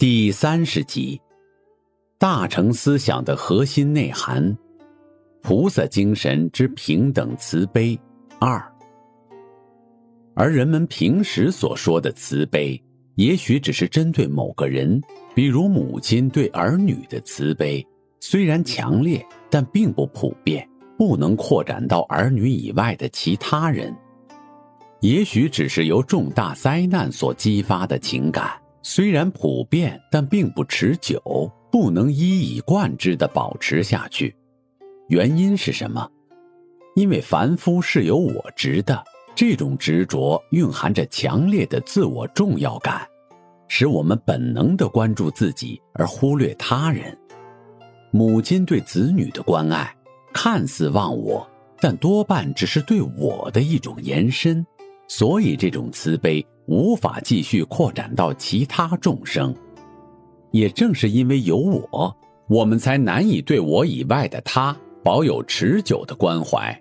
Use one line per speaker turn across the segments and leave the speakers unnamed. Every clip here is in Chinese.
第三十集，大乘思想的核心内涵：菩萨精神之平等慈悲二。而人们平时所说的慈悲。也许只是针对某个人，比如母亲对儿女的慈悲，虽然强烈，但并不普遍，不能扩展到儿女以外的其他人。也许只是由重大灾难所激发的情感，虽然普遍，但并不持久，不能一以贯之的保持下去。原因是什么？因为凡夫是有我执的，这种执着蕴含着强烈的自我重要感。使我们本能的关注自己而忽略他人。母亲对子女的关爱看似忘我，但多半只是对我的一种延伸，所以这种慈悲无法继续扩展到其他众生。也正是因为有我，我们才难以对我以外的他保有持久的关怀。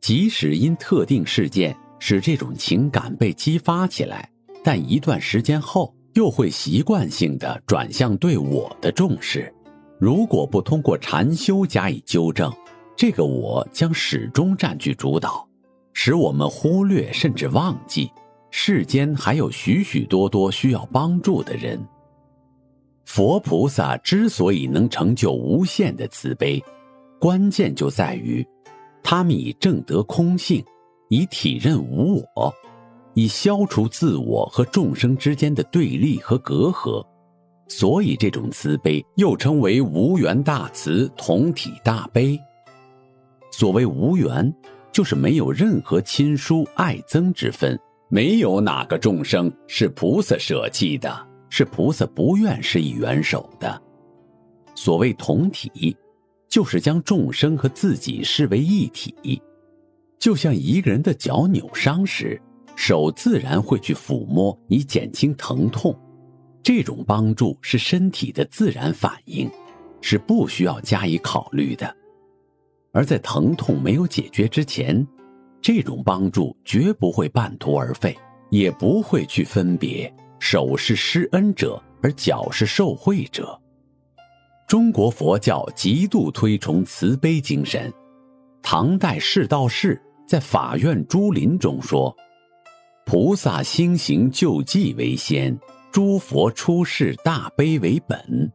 即使因特定事件使这种情感被激发起来。但一段时间后，又会习惯性的转向对我的重视。如果不通过禅修加以纠正，这个我将始终占据主导，使我们忽略甚至忘记世间还有许许多多需要帮助的人。佛菩萨之所以能成就无限的慈悲，关键就在于，他们以正得空性，以体认无我。以消除自我和众生之间的对立和隔阂，所以这种慈悲又称为无缘大慈、同体大悲。所谓无缘，就是没有任何亲疏爱憎之分，没有哪个众生是菩萨舍弃的，是菩萨不愿施以援手的。所谓同体，就是将众生和自己视为一体，就像一个人的脚扭伤时。手自然会去抚摸，以减轻疼痛。这种帮助是身体的自然反应，是不需要加以考虑的。而在疼痛没有解决之前，这种帮助绝不会半途而废，也不会去分别手是施恩者，而脚是受惠者。中国佛教极度推崇慈悲精神。唐代释道士在《法院珠林》中说。菩萨心行救济为先，诸佛出世大悲为本。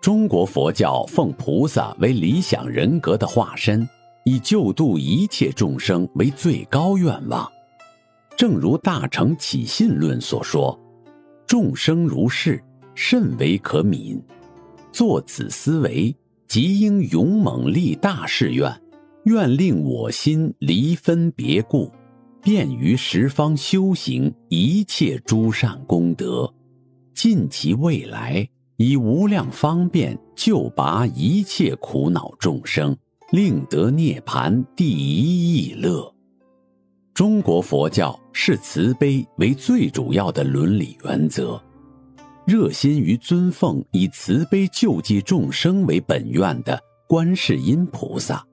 中国佛教奉菩萨为理想人格的化身，以救度一切众生为最高愿望。正如《大乘起信论》所说：“众生如是，甚为可悯。作此思维，即应勇猛立大誓愿，愿令我心离分别故。”便于十方修行一切诸善功德，尽其未来，以无量方便救拔一切苦恼众生，令得涅盘第一义乐。中国佛教视慈悲为最主要的伦理原则，热心于尊奉以慈悲救济众生为本愿的观世音菩萨，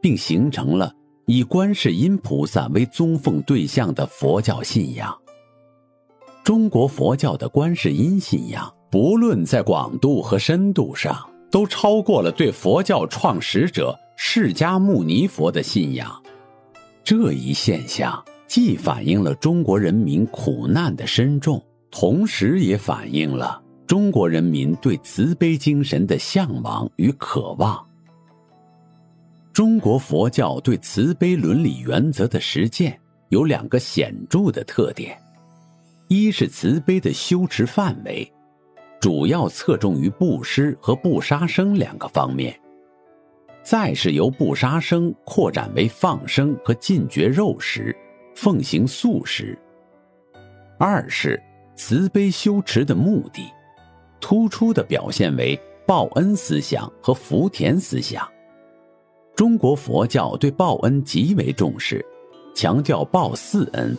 并形成了。以观世音菩萨为宗奉对象的佛教信仰，中国佛教的观世音信仰，不论在广度和深度上，都超过了对佛教创始者释迦牟尼佛的信仰。这一现象既反映了中国人民苦难的深重，同时也反映了中国人民对慈悲精神的向往与渴望。中国佛教对慈悲伦理原则的实践有两个显著的特点：一是慈悲的修持范围，主要侧重于布施和不杀生两个方面；再是由不杀生扩展为放生和禁绝肉食，奉行素食。二是慈悲修持的目的，突出的表现为报恩思想和福田思想。中国佛教对报恩极为重视，强调报四恩：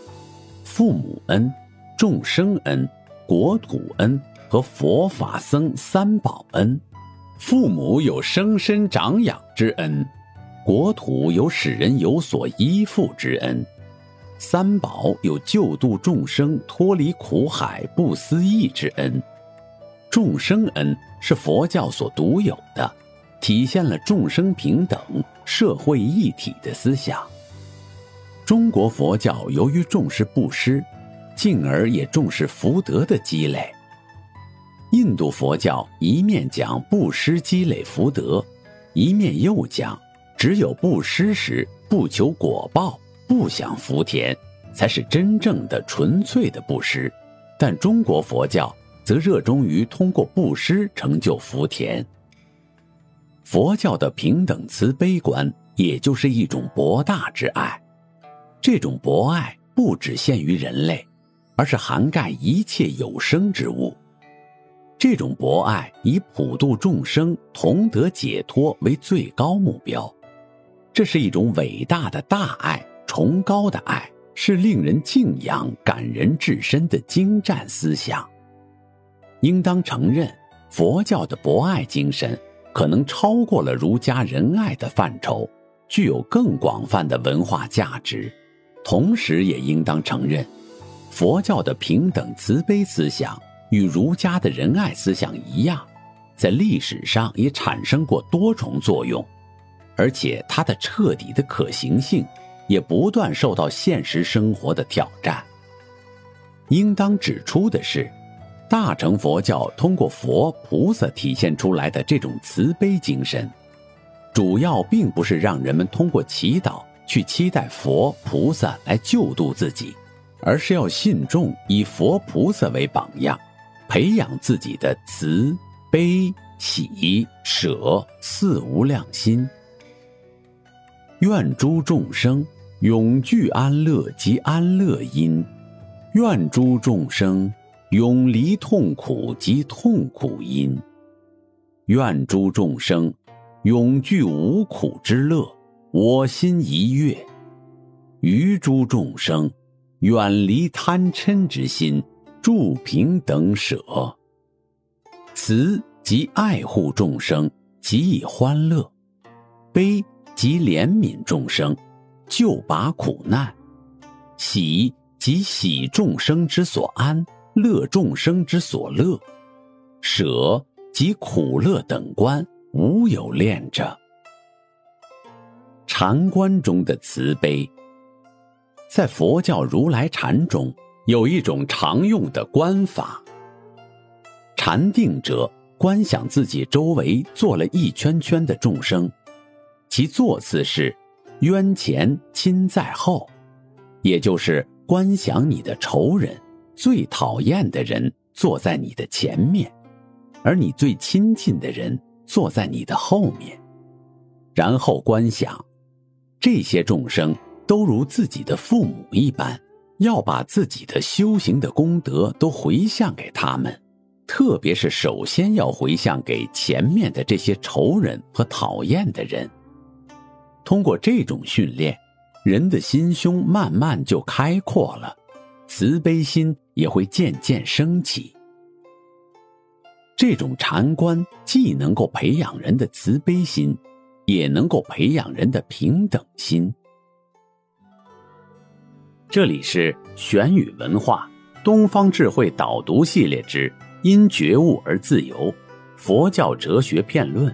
父母恩、众生恩、国土恩和佛法僧三宝恩。父母有生身长养之恩，国土有使人有所依附之恩，三宝有救度众生脱离苦海不思议之恩。众生恩是佛教所独有的，体现了众生平等、社会一体的思想。中国佛教由于重视布施，进而也重视福德的积累。印度佛教一面讲布施积累福德，一面又讲只有布施时不求果报、不想福田，才是真正的纯粹的布施。但中国佛教则热衷于通过布施成就福田。佛教的平等慈悲观，也就是一种博大之爱。这种博爱不只限于人类，而是涵盖一切有生之物。这种博爱以普度众生、同得解脱为最高目标，这是一种伟大的大爱、崇高的爱，是令人敬仰、感人至深的精湛思想。应当承认，佛教的博爱精神可能超过了儒家仁爱的范畴，具有更广泛的文化价值。同时，也应当承认，佛教的平等慈悲思想。与儒家的仁爱思想一样，在历史上也产生过多重作用，而且它的彻底的可行性也不断受到现实生活的挑战。应当指出的是，大乘佛教通过佛菩萨体现出来的这种慈悲精神，主要并不是让人们通过祈祷去期待佛菩萨来救度自己，而是要信众以佛菩萨为榜样。培养自己的慈悲喜舍四无量心，愿诸众生永具安乐及安乐因，愿诸众生永离痛苦及痛苦因，愿诸众生永具无苦之乐，我心一悦，于诸众生远离贪嗔之心。助平等舍，慈即爱护众生，给以欢乐；悲即怜悯众生，救拔苦难；喜即喜众生之所安，乐众生之所乐；舍即苦乐等观，无有恋者。禅观中的慈悲，在佛教如来禅中。有一种常用的观法，禅定者观想自己周围坐了一圈圈的众生，其坐次是冤前亲在后，也就是观想你的仇人、最讨厌的人坐在你的前面，而你最亲近的人坐在你的后面，然后观想这些众生都如自己的父母一般。要把自己的修行的功德都回向给他们，特别是首先要回向给前面的这些仇人和讨厌的人。通过这种训练，人的心胸慢慢就开阔了，慈悲心也会渐渐升起。这种禅观既能够培养人的慈悲心，也能够培养人的平等心。这里是玄宇文化东方智慧导读系列之《因觉悟而自由》，佛教哲学辩论。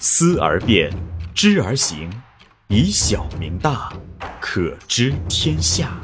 思而变，知而行，以小明大，可知天下。